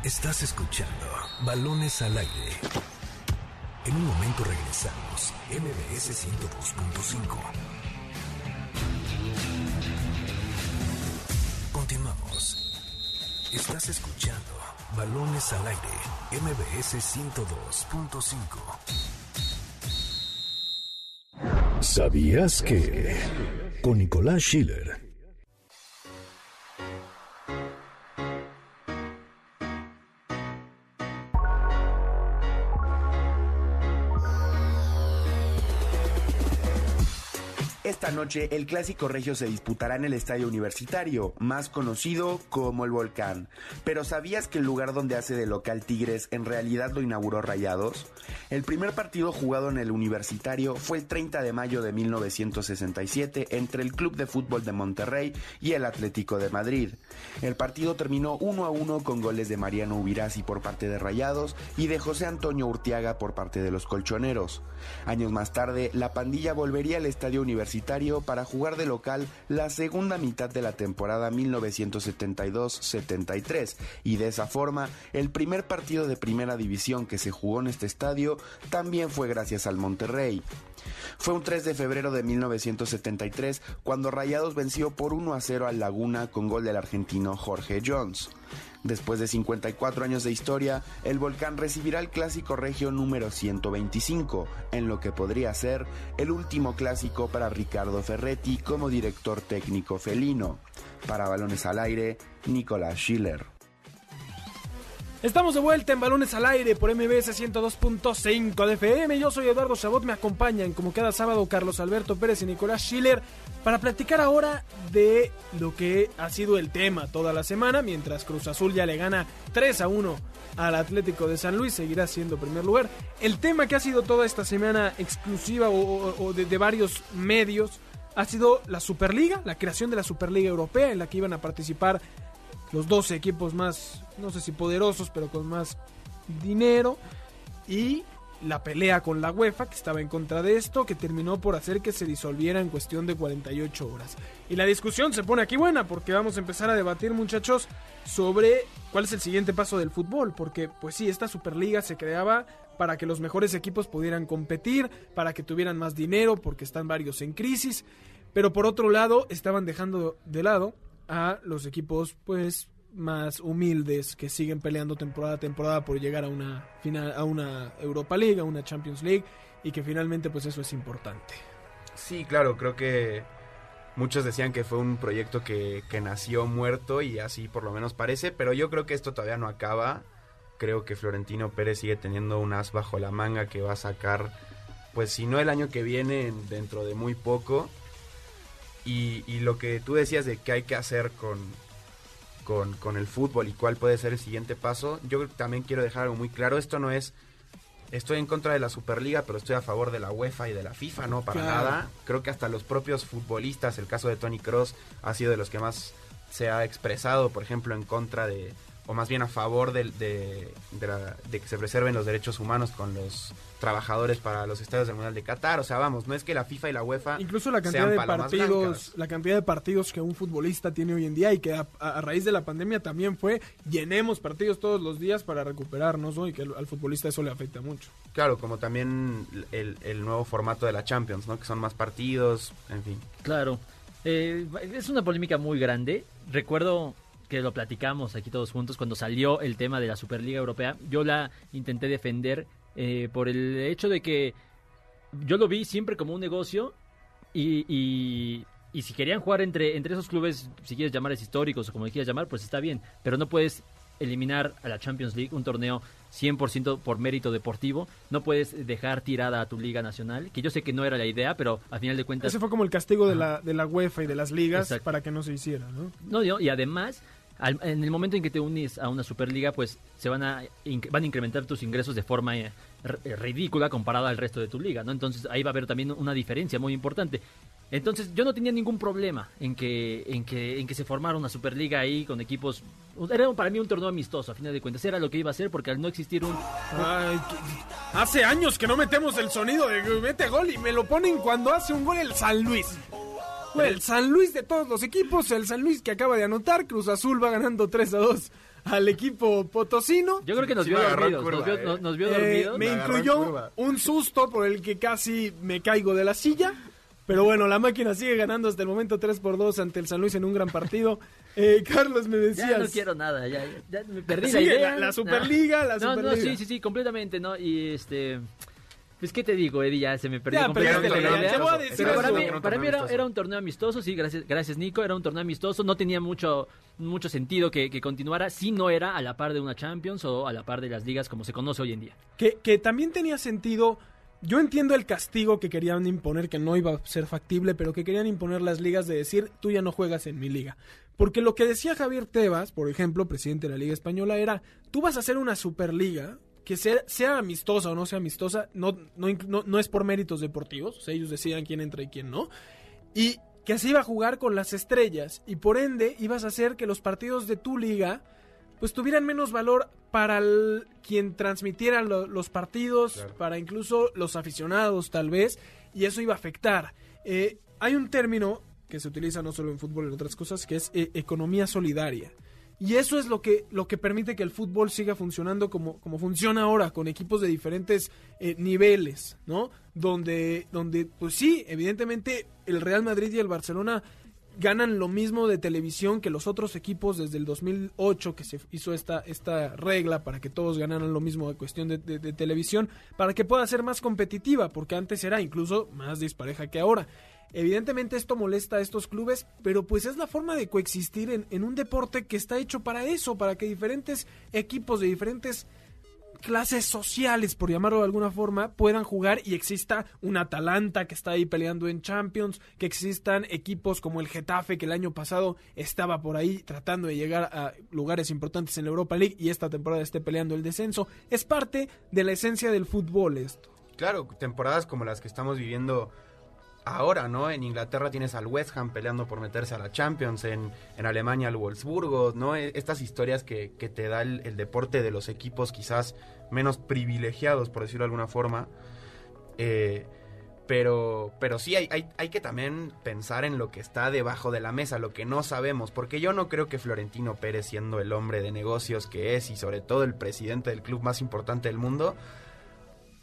Estás escuchando Balones al Aire. En un momento regresamos, MBS 102.5. Estás escuchando Balones al Aire, MBS 102.5.
¿Sabías que? Con Nicolás Schiller
el clásico regio se disputará en el Estadio Universitario, más conocido como el Volcán. Pero ¿sabías que el lugar donde hace de local Tigres en realidad lo inauguró Rayados? El primer partido jugado en el Universitario fue el 30 de mayo de 1967 entre el Club de Fútbol de Monterrey y el Atlético de Madrid. El partido terminó 1 a 1 con goles de Mariano Ubirasi por parte de Rayados y de José Antonio Urtiaga por parte de los Colchoneros. Años más tarde, la pandilla volvería al Estadio Universitario para jugar de local la segunda mitad de la temporada 1972-73 y de esa forma el primer partido de primera división que se jugó en este estadio también fue gracias al Monterrey. Fue un 3 de febrero de 1973 cuando Rayados venció por 1 a 0 al Laguna con gol del argentino Jorge Jones. Después de 54 años de historia, el volcán recibirá el clásico regio número 125, en lo que podría ser el último clásico para Ricardo Ferretti como director técnico felino. Para balones al aire, Nicolás Schiller.
Estamos de vuelta en Balones al Aire por MBS 102.5 de FM. Yo soy Eduardo Chabot, me acompañan como cada sábado Carlos Alberto Pérez y Nicolás Schiller para platicar ahora de lo que ha sido el tema toda la semana, mientras Cruz Azul ya le gana 3 a 1 al Atlético de San Luis, seguirá siendo primer lugar. El tema que ha sido toda esta semana exclusiva o, de, de varios medios ha sido la Superliga, la creación de la Superliga Europea en la que iban a participar los 12 equipos más, no sé si poderosos, pero con más dinero. Y la pelea con la UEFA, que estaba en contra de esto, que terminó por hacer que se disolviera en cuestión de 48 horas. Y la discusión se pone aquí buena, porque vamos a empezar a debatir, muchachos, sobre cuál es el siguiente paso del fútbol. Porque, pues sí, esta Superliga se creaba para que los mejores equipos pudieran competir, para que tuvieran más dinero, porque están varios en crisis. Pero por otro lado, estaban dejando de lado a los equipos pues más humildes que siguen peleando temporada a temporada por llegar a una final a una Europa League, a una Champions League y que finalmente pues eso es importante.
Sí, claro, creo que muchos decían que fue un proyecto que, que nació muerto y así por lo menos parece, pero yo creo que esto todavía no acaba. Creo que Florentino Pérez sigue teniendo un as bajo la manga que va a sacar, pues si no el año que viene, dentro de muy poco y, y, lo que tú decías de qué hay que hacer con, con, con, el fútbol y cuál puede ser el siguiente paso, yo también quiero dejar algo muy claro. Esto no es. Estoy en contra de la Superliga, pero estoy a favor de la UEFA y de la FIFA, no para claro. nada. Creo que hasta los propios futbolistas, el caso de Tony Cross, ha sido de los que más se ha expresado, por ejemplo, en contra de, o más bien a favor de, de, de, la, de, que se preserven los derechos humanos con los trabajadores para los estadios del Mundial de Qatar. O sea, vamos, no es que la FIFA y la UEFA
incluso la cantidad de partidos, la cantidad de partidos que un futbolista tiene hoy en día y que a, a, raíz de la pandemia también fue llenemos partidos todos los días para recuperarnos, ¿no? Y que al, al futbolista eso le afecta mucho.
Claro, como también el, el, nuevo formato de la Champions, ¿no? Que son más partidos, en fin.
Claro. Eh, es una polémica muy grande. Recuerdo que lo platicamos aquí todos juntos cuando salió el tema de la Superliga Europea. Yo la intenté defender eh, por el hecho de que yo lo vi siempre como un negocio y, y, y, si querían jugar entre, entre esos clubes, si quieres llamarles históricos o como quieras llamar, pues está bien, pero no puedes eliminar a la Champions League, un torneo 100% por mérito deportivo. No puedes dejar tirada a tu liga nacional, que yo sé que no era la idea, pero a final de cuentas...
Ese fue como el castigo de la, de la UEFA y de las ligas Exacto. para que no se hiciera, ¿no?
No, y además al, en el momento en que te unes a una Superliga, pues se van a, van a incrementar tus ingresos de forma eh, ridícula comparada al resto de tu liga, ¿no? Entonces ahí va a haber también una diferencia muy importante. Entonces yo no tenía ningún problema en que, en que, en que se formara una Superliga ahí con equipos... Era para mí un torneo amistoso, a final de cuentas. Era lo que iba a ser porque al no existir un...
Ay, hace años que no metemos el sonido de mete gol y me lo ponen cuando hace un gol el San Luis. Fue el San Luis de todos los equipos, el San Luis que acaba de anotar, Cruz Azul va ganando 3 a 2 al equipo potosino.
Yo creo que nos vio dormidos, curva, nos, vio, eh. nos vio dormidos.
Eh, me incluyó un susto por el que casi me caigo de la silla. Pero bueno, la máquina sigue ganando hasta el momento 3 por 2 ante el San Luis en un gran partido. Eh, Carlos, me decías.
Ya no quiero nada, ya, ya me perdí
sí,
la idea.
La, la Superliga,
no.
la
no,
Superliga.
No, sí, sí, sí, completamente, ¿no? Y este Pues qué te digo, Eddie, ya se me perdió
Ya,
completamente
perdiste
la
la
idea.
idea. Te voy a decir
Pero para mí,
Era un
para
torneo
mí era,
amistoso.
era un torneo amistoso, sí, gracias, gracias Nico, era un torneo amistoso, no tenía mucho, mucho sentido que, que continuara si no era a la par de una Champions o a la par de las ligas como se conoce hoy en día.
Que, que también tenía sentido. Yo entiendo el castigo que querían imponer, que no iba a ser factible, pero que querían imponer las ligas de decir, tú ya no juegas en mi liga. Porque lo que decía Javier Tebas, por ejemplo, presidente de la Liga Española, era, tú vas a hacer una superliga que sea, sea amistosa o no sea amistosa, no, no, no, no es por méritos deportivos, o sea, ellos decidan quién entra y quién no. Y que se iba a jugar con las estrellas y por ende ibas a hacer que los partidos de tu liga pues tuvieran menos valor para el- quien transmitiera lo- los partidos,
Claro.
para incluso los aficionados tal vez, y eso iba a afectar. Eh, hay un término que se utiliza no solo en fútbol, en otras cosas, que es eh, economía solidaria. Y eso es lo que, lo que permite que el fútbol siga funcionando como, como funciona ahora, con equipos de diferentes eh, niveles, ¿no? Donde, donde, pues sí, evidentemente el Real Madrid y el Barcelona ganan lo mismo de televisión que los otros equipos desde el 2008 que se hizo esta, esta regla para que todos ganaran lo mismo de cuestión de, de- de televisión, para que pueda ser más competitiva, porque antes era incluso más dispareja que ahora. Evidentemente esto molesta a estos clubes, pero pues es la forma de coexistir en, en un deporte que está hecho para eso, para que diferentes equipos de diferentes clases sociales, por llamarlo de alguna forma, puedan jugar y exista un Atalanta que está ahí peleando en Champions, que existan equipos como el Getafe que el año pasado estaba por ahí tratando de llegar a lugares importantes en la Europa League y esta temporada esté peleando el descenso. Es parte de la esencia del fútbol esto.
Claro, temporadas como las que estamos viviendo ahora, ¿no? En Inglaterra tienes al West Ham peleando por meterse a la Champions, en, en Alemania al Wolfsburgo, ¿no? E- Estas historias que, que te da el, deporte de los equipos quizás menos privilegiados, por decirlo de alguna forma. Eh, pero, pero sí hay, hay, hay que también pensar en lo que está debajo de la mesa, lo que no sabemos, porque yo no creo que Florentino Pérez, siendo el hombre de negocios que es y sobre todo el presidente del club más importante del mundo,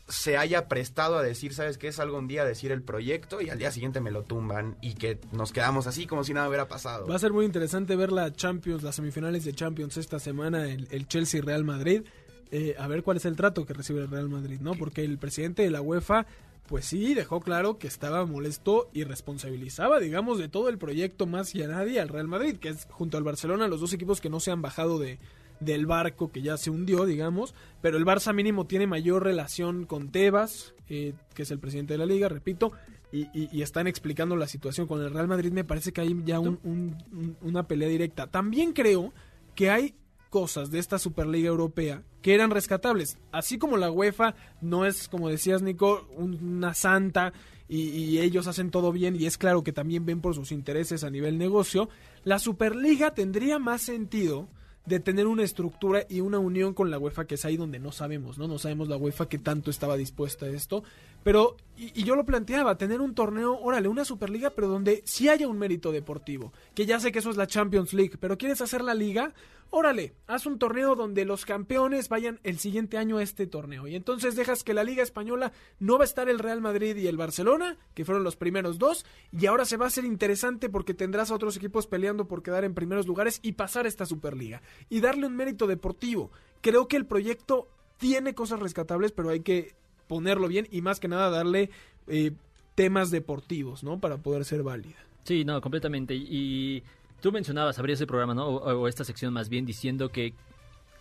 se haya prestado a decir, ¿sabes qué? Es algo un día decir el proyecto y al día siguiente me lo tumban y que nos quedamos así como si nada hubiera pasado.
Va a ser muy interesante ver la Champions, las semifinales de Champions esta semana, el, el Chelsea Real Madrid. Eh, a ver cuál es el trato que recibe el Real Madrid, ¿no? Porque el presidente de la UEFA, pues sí, dejó claro que estaba molesto y responsabilizaba, digamos, de todo el proyecto más y a nadie al Real Madrid, que es junto al Barcelona los dos equipos que no se han bajado de del barco que ya se hundió, digamos, pero el Barça mínimo tiene mayor relación con Tebas, eh, que es el presidente de la liga, repito, y, y- y están explicando la situación con el Real Madrid. Me parece que hay ya un- un- un- una pelea directa. También creo que hay cosas de esta Superliga Europea que eran rescatables. Así como la UEFA no es, como decías Nico, un- una santa y, y ellos hacen todo bien y es claro que también ven por sus intereses a nivel negocio, la Superliga tendría más sentido de tener una estructura y una unión con la UEFA que es ahí donde no sabemos, ¿no? No sabemos la UEFA que tanto estaba dispuesta a esto, pero y, yo lo planteaba, tener un torneo, órale, una Superliga, pero donde sí haya un mérito deportivo, que ya sé que eso es la Champions League, pero quieres hacer la liga, órale, haz un torneo donde los campeones vayan el siguiente año a este torneo y entonces dejas que la Liga española no va a estar el Real Madrid y el Barcelona, que fueron los primeros dos, y ahora se va a hacer interesante porque tendrás a otros equipos peleando por quedar en primeros lugares y pasar esta Superliga y darle un mérito deportivo. Creo que el proyecto tiene cosas rescatables, pero hay que ponerlo bien y más que nada darle eh, temas deportivos, ¿no? Para poder ser válida.
Sí, no, completamente. Y tú mencionabas, abrías el programa, ¿no? O, o esta sección más bien diciendo que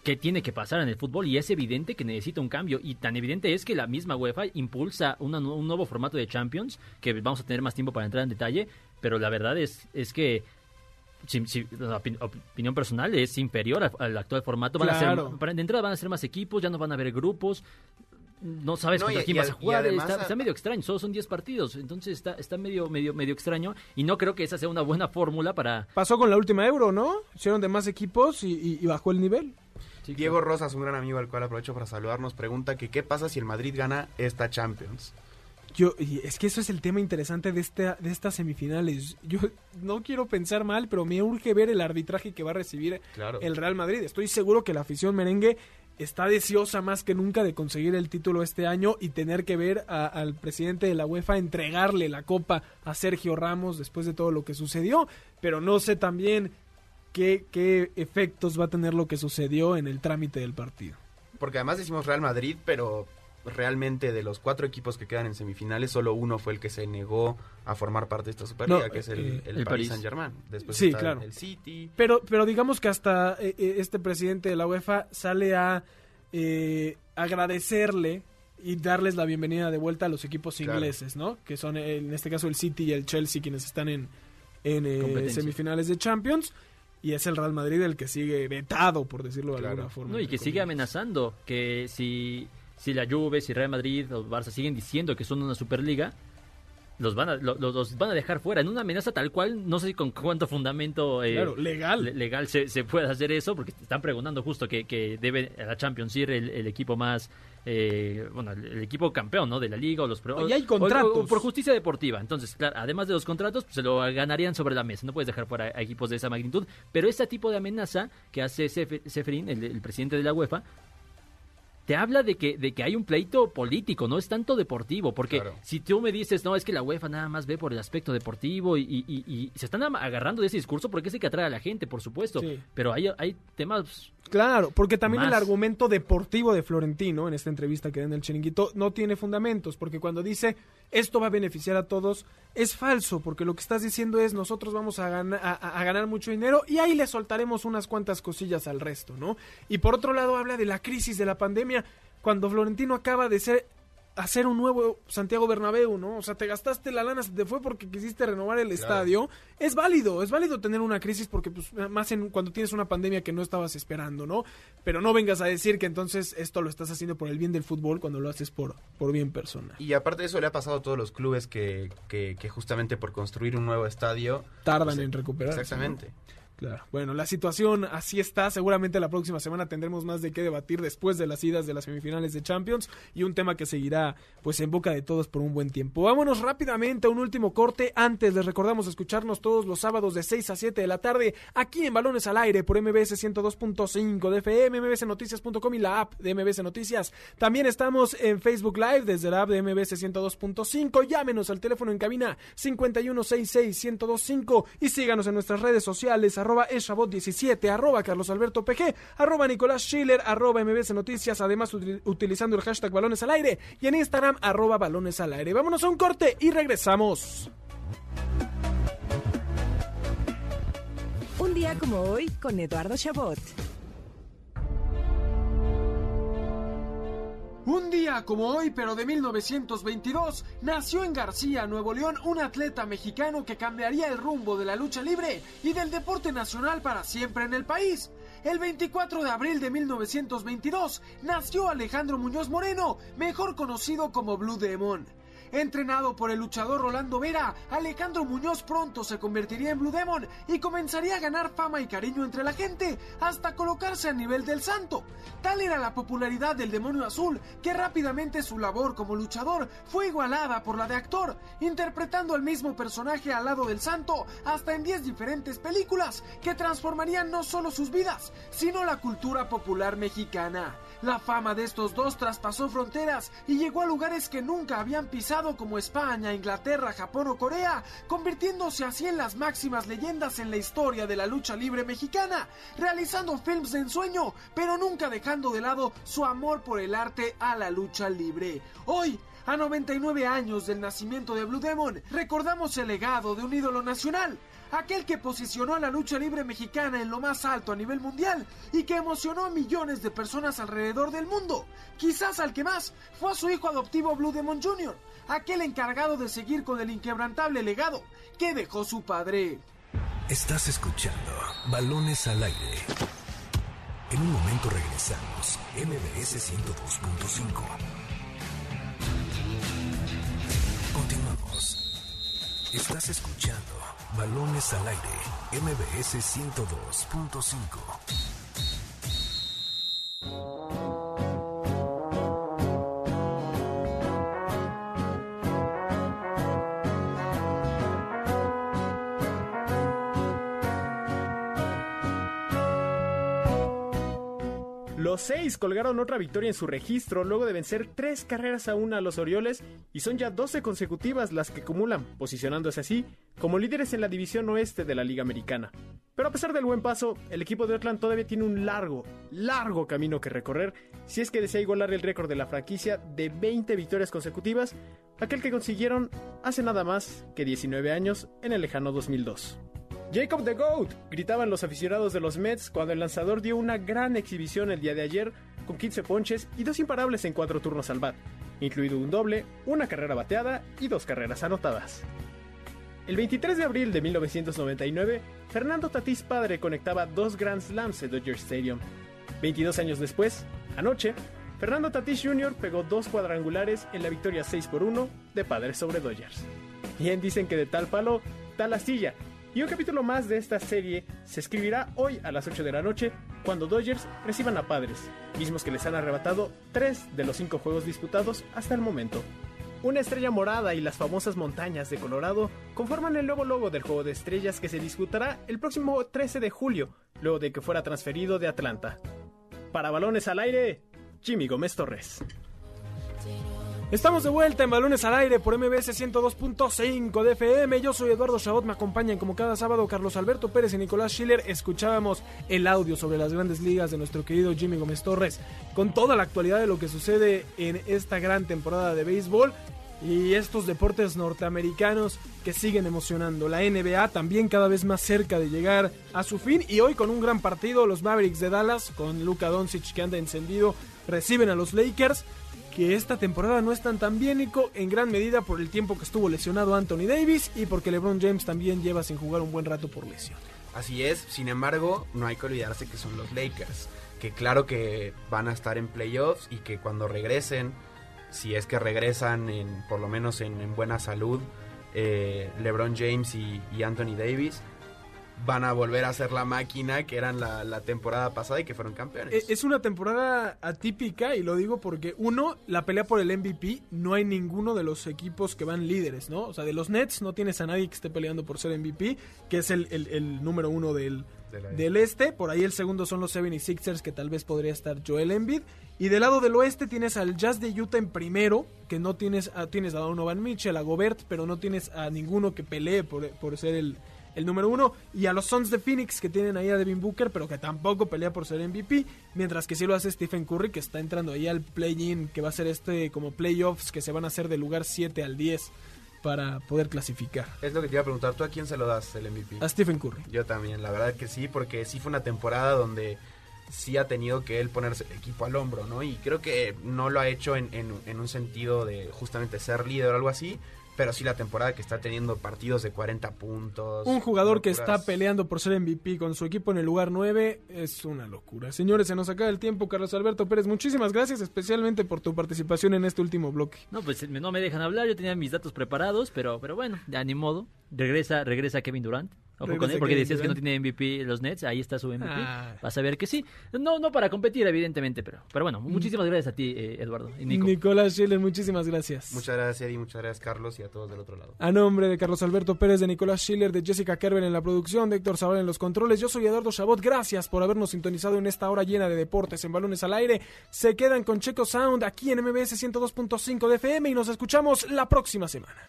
que tiene que pasar en el fútbol y es evidente que necesita un cambio y tan evidente es que la misma UEFA impulsa una un nuevo formato de Champions que vamos a tener más tiempo para entrar en detalle, pero la verdad es, es que si- si- la opi- opinión personal es inferior al, al actual formato. Van a
Claro.
ser, para- de entrada van a ser más equipos, ya no van a haber grupos. No sabes
No,
contra
y-
quién
y
vas a jugar,
además
está,
a-
está medio extraño, solo son 10 partidos, entonces está, está medio, medio, medio extraño y no creo que esa sea una buena fórmula para,
Pasó con la última Euro, ¿no? Hicieron de más equipos y, y- y bajó el nivel.
Diego Rosas, un gran amigo al cual aprovecho para saludarnos, pregunta que qué pasa si el Madrid gana esta Champions.
Yo, y es que eso es el tema interesante de, esta, de estas semifinales. Yo no quiero pensar mal, pero me urge ver el arbitraje que va a recibir
Claro.
el Real Madrid. Estoy seguro que la afición merengue está deseosa más que nunca de conseguir el título este año y tener que ver al presidente de la UEFA entregarle la copa a Sergio Ramos después de todo lo que sucedió. Pero no sé también qué, qué efectos va a tener lo que sucedió en el trámite del partido.
Porque además decimos Real Madrid, pero realmente de los cuatro equipos que quedan en semifinales, solo uno fue el que se negó a formar parte de esta Superliga,
No,
que es el,
eh,
el
el
Paris
París.
Saint Germain. Después
Sí,
está
claro.
el City.
Pero, pero digamos que hasta eh, eh, este presidente de la UEFA sale a eh, agradecerle y darles la bienvenida de vuelta a los equipos
Claro.
ingleses, ¿no? Que son eh, en este caso el City y el Chelsea quienes están en, en eh, semifinales de Champions. Y es el Real Madrid el que sigue vetado, por decirlo de
Claro.
alguna forma.
No, y que sigue amenazando que si, si la Juve, si Real Madrid o Barça siguen diciendo que son una Superliga, los van a, lo- lo- los, van a dejar fuera. En una amenaza tal cual, no sé con cuánto fundamento eh,
Claro, legal.
le- legal se, se puede hacer eso, porque están preguntando justo que, que debe a la Champions ir el, el equipo más, eh, bueno, el, equipo campeón, ¿no? De la liga o los...
Y hay contratos.
o- o por justicia deportiva. Entonces, claro, además de los contratos, pues, se lo ganarían sobre la mesa. No puedes dejar fuera a equipos de esa magnitud. Pero este tipo de amenaza que hace Sef- Seferin, el, el presidente de la UEFA, te habla de que, de que hay un pleito político, no es tanto deportivo, porque
Claro.
si tú me dices, no, es que la UEFA nada más ve por el aspecto deportivo y, y- y- y se están agarrando de ese discurso porque es el que atrae a la gente, por supuesto,
Sí.
pero hay, hay temas...
Claro, porque también el argumento deportivo de Florentino en esta entrevista que da en el chiringuito no tiene fundamentos, porque cuando dice esto va a beneficiar a todos, es falso, porque lo que estás diciendo es nosotros vamos a, a- a ganar mucho dinero y ahí le soltaremos unas cuantas cosillas al resto, ¿no? Y por otro lado habla de la crisis de la pandemia, cuando Florentino acaba de ser hacer un nuevo Santiago Bernabéu, ¿no? O sea, te gastaste la lana, se te fue porque quisiste renovar el estadio. Es válido, es válido tener una crisis porque pues más en cuando tienes una pandemia que no estabas esperando, ¿no? Pero no vengas a decir que entonces esto lo estás haciendo por el bien del fútbol cuando lo haces por por bien personal.
Y aparte de eso le ha pasado a todos los clubes que, que, que justamente por construir un nuevo estadio...
Tardan
pues,
en recuperarse.
Exactamente.
¿no? Claro. Bueno, la situación así está. Seguramente la próxima semana tendremos más de qué debatir después de las idas de las semifinales de Champions y un tema que seguirá pues en boca de todos por un buen tiempo. Vámonos rápidamente a un último corte. Antes les recordamos escucharnos todos los sábados de 6 a 7 de la tarde aquí en Balones al Aire por MBS 102.5 de FM, mbsnoticias.com y la app de MBS Noticias. También estamos en Facebook Live desde la app de MBS 102.5. Llámenos al teléfono en cabina 5166-1025 y síganos en nuestras redes sociales arroba eshabot17, arroba Carlos Alberto PG, arroba Nicolás Schiller, arroba MBS Noticias, además util- utilizando el hashtag Balones al Aire y en Instagram arroba Balones al Aire. Vámonos a un corte y regresamos.
Un día como hoy con Eduardo Chabot.
Un día como hoy, pero de 1922, nació en García, Nuevo León, un atleta mexicano que cambiaría el rumbo de la lucha libre y del deporte nacional para siempre en el país. El 24 de abril de 1922 nació Alejandro Muñoz Moreno, mejor conocido como Blue Demon. Entrenado por el luchador Rolando Vera, Alejandro Muñoz pronto se convertiría en Blue Demon y comenzaría a ganar fama y cariño entre la gente hasta colocarse a nivel del santo. Tal era la popularidad del demonio azul que rápidamente su labor como luchador fue igualada por la de actor, interpretando al mismo personaje al lado del santo hasta en 10 diferentes películas que transformarían no solo sus vidas, sino la cultura popular mexicana. La fama de estos dos traspasó fronteras y llegó a lugares que nunca habían pisado como España, Inglaterra, Japón o Corea, convirtiéndose así en las máximas leyendas en la historia de la lucha libre mexicana, realizando films de ensueño, pero nunca dejando de lado su amor por el arte a la lucha libre. Hoy, a 99 años del nacimiento de Blue Demon, recordamos el legado de un ídolo nacional, aquel que posicionó a la lucha libre mexicana en lo más alto a nivel mundial y que emocionó a millones de personas alrededor del mundo. Quizás al que más fue a su hijo adoptivo Blue Demon Jr., aquel encargado de seguir con el inquebrantable legado que dejó su padre.
Estás escuchando Balones al Aire. En un momento regresamos. MBS 102.5. Continuamos. Estás escuchando Balones al Aire. MBS 102.5.
Los seis colgaron otra victoria en su registro luego de vencer tres carreras a una a los Orioles y son ya 12 consecutivas las que acumulan, posicionándose así como líderes en la división oeste de la Liga Americana. Pero a pesar del buen paso, el equipo de Oakland todavía tiene un largo, largo camino que recorrer si es que desea igualar el récord de la franquicia de 20 victorias consecutivas, aquel que consiguieron hace nada más que 19 años en el lejano 2002. Jacob the Goat, gritaban los aficionados de los Mets cuando el lanzador dio una gran exhibición el día de ayer con 15 ponches y dos imparables en cuatro turnos al bat, incluido un doble, una carrera bateada y dos carreras anotadas. El 23 de abril de 1999, Fernando Tatís padre conectaba dos Grand Slams en Dodger Stadium. 22 años después, anoche, Fernando Tatís Jr. pegó dos cuadrangulares en la victoria 6 por 1 de Padres sobre Dodgers. Bien dicen que de tal palo, tal astilla, y un capítulo más de esta serie se escribirá hoy a las 8 de la noche cuando Dodgers reciban a Padres, mismos que les han arrebatado 3 de los 5 juegos disputados hasta el momento. Una estrella morada y las famosas montañas de Colorado conforman el nuevo logo del juego de estrellas que se disputará el próximo 13 de julio, luego de que fuera transferido de Atlanta. Para balones al aire, Jimmy Gómez Torres.
Estamos de vuelta en Balones al Aire por MBS 102.5 de FM. Yo soy Eduardo Chabot, me acompañan como cada sábado Carlos Alberto Pérez y Nicolás Schiller. Escuchábamos el audio sobre las grandes ligas de nuestro querido Jimmy Gómez Torres con toda la actualidad de lo que sucede en esta gran temporada de béisbol y estos deportes norteamericanos que siguen emocionando. La NBA también cada vez más cerca de llegar a su fin y hoy con un gran partido los Mavericks de Dallas con Luka Doncic que anda encendido reciben a los Lakers que esta temporada no están tan bien, Nico, en gran medida por el tiempo que estuvo lesionado Anthony Davis y porque LeBron James también lleva sin jugar un buen rato por lesión.
Así es, sin embargo, no hay que olvidarse que son los Lakers, que claro que van a estar en playoffs y que cuando regresen, si es que regresan en, por lo menos en, buena salud, eh, LeBron James y Anthony Davis, van a volver a ser la máquina que eran la, temporada pasada y que fueron campeones.
E, es una temporada atípica y lo digo porque uno, la pelea por el MVP, no hay ninguno de los equipos que van líderes, ¿no? O sea, de los Nets no tienes a nadie que esté peleando por ser MVP, que es el, número uno del, del este. Por ahí el segundo son los 76ers, que tal vez podría estar Joel Embiid. Y del lado del oeste tienes al Jazz de Utah en primero, que no tienes a, tienes a Donovan Mitchell, a Gobert, pero no tienes a ninguno que pelee por, por ser el el número uno, y a los Suns de Phoenix que tienen ahí a Devin Booker, pero que tampoco pelea por ser MVP, mientras que sí lo hace Stephen Curry, que está entrando ahí al play-in, que va a ser este como playoffs que se van a hacer del lugar 7 al 10 para poder clasificar.
Es lo que te iba a preguntar, ¿tú a quién se lo das el MVP?
A Stephen Curry.
Yo también, la verdad que sí, porque sí fue una temporada donde sí ha tenido que él ponerse el equipo al hombro, ¿no? Y creo que no lo ha hecho en, en un sentido de justamente ser líder o algo así, pero sí la temporada que está teniendo partidos de 40 puntos.
Un jugador que está peleando por ser MVP con su equipo en el lugar 9 es una locura. Señores, se nos acaba el tiempo. Carlos Alberto Pérez, muchísimas gracias especialmente por tu participación en este último bloque.
No, pues no me dejan hablar, yo tenía mis datos preparados, pero, pero bueno, ya ni modo. Regresa, regresa Kevin Durant. Ojo con él, porque decías que no tiene MVP los Nets, ahí está su MVP. Ah. Vas a ver que sí. No, no para competir, evidentemente, pero, pero bueno, mm. muchísimas gracias a ti, eh, Eduardo. Y
Nicolás Schiller, muchísimas gracias.
Muchas gracias, Eddie, muchas gracias, Carlos, y a todos del otro lado.
A nombre de Carlos Alberto Pérez, de Nicolás Schiller, de Jessica Kerber en la producción, de Héctor Zavala en los controles, yo soy Eduardo Chabot. Gracias por habernos sintonizado en esta hora llena de deportes en balones al aire. Se quedan con Checo Sound aquí en MBS 102.5 de FM y nos escuchamos la próxima semana.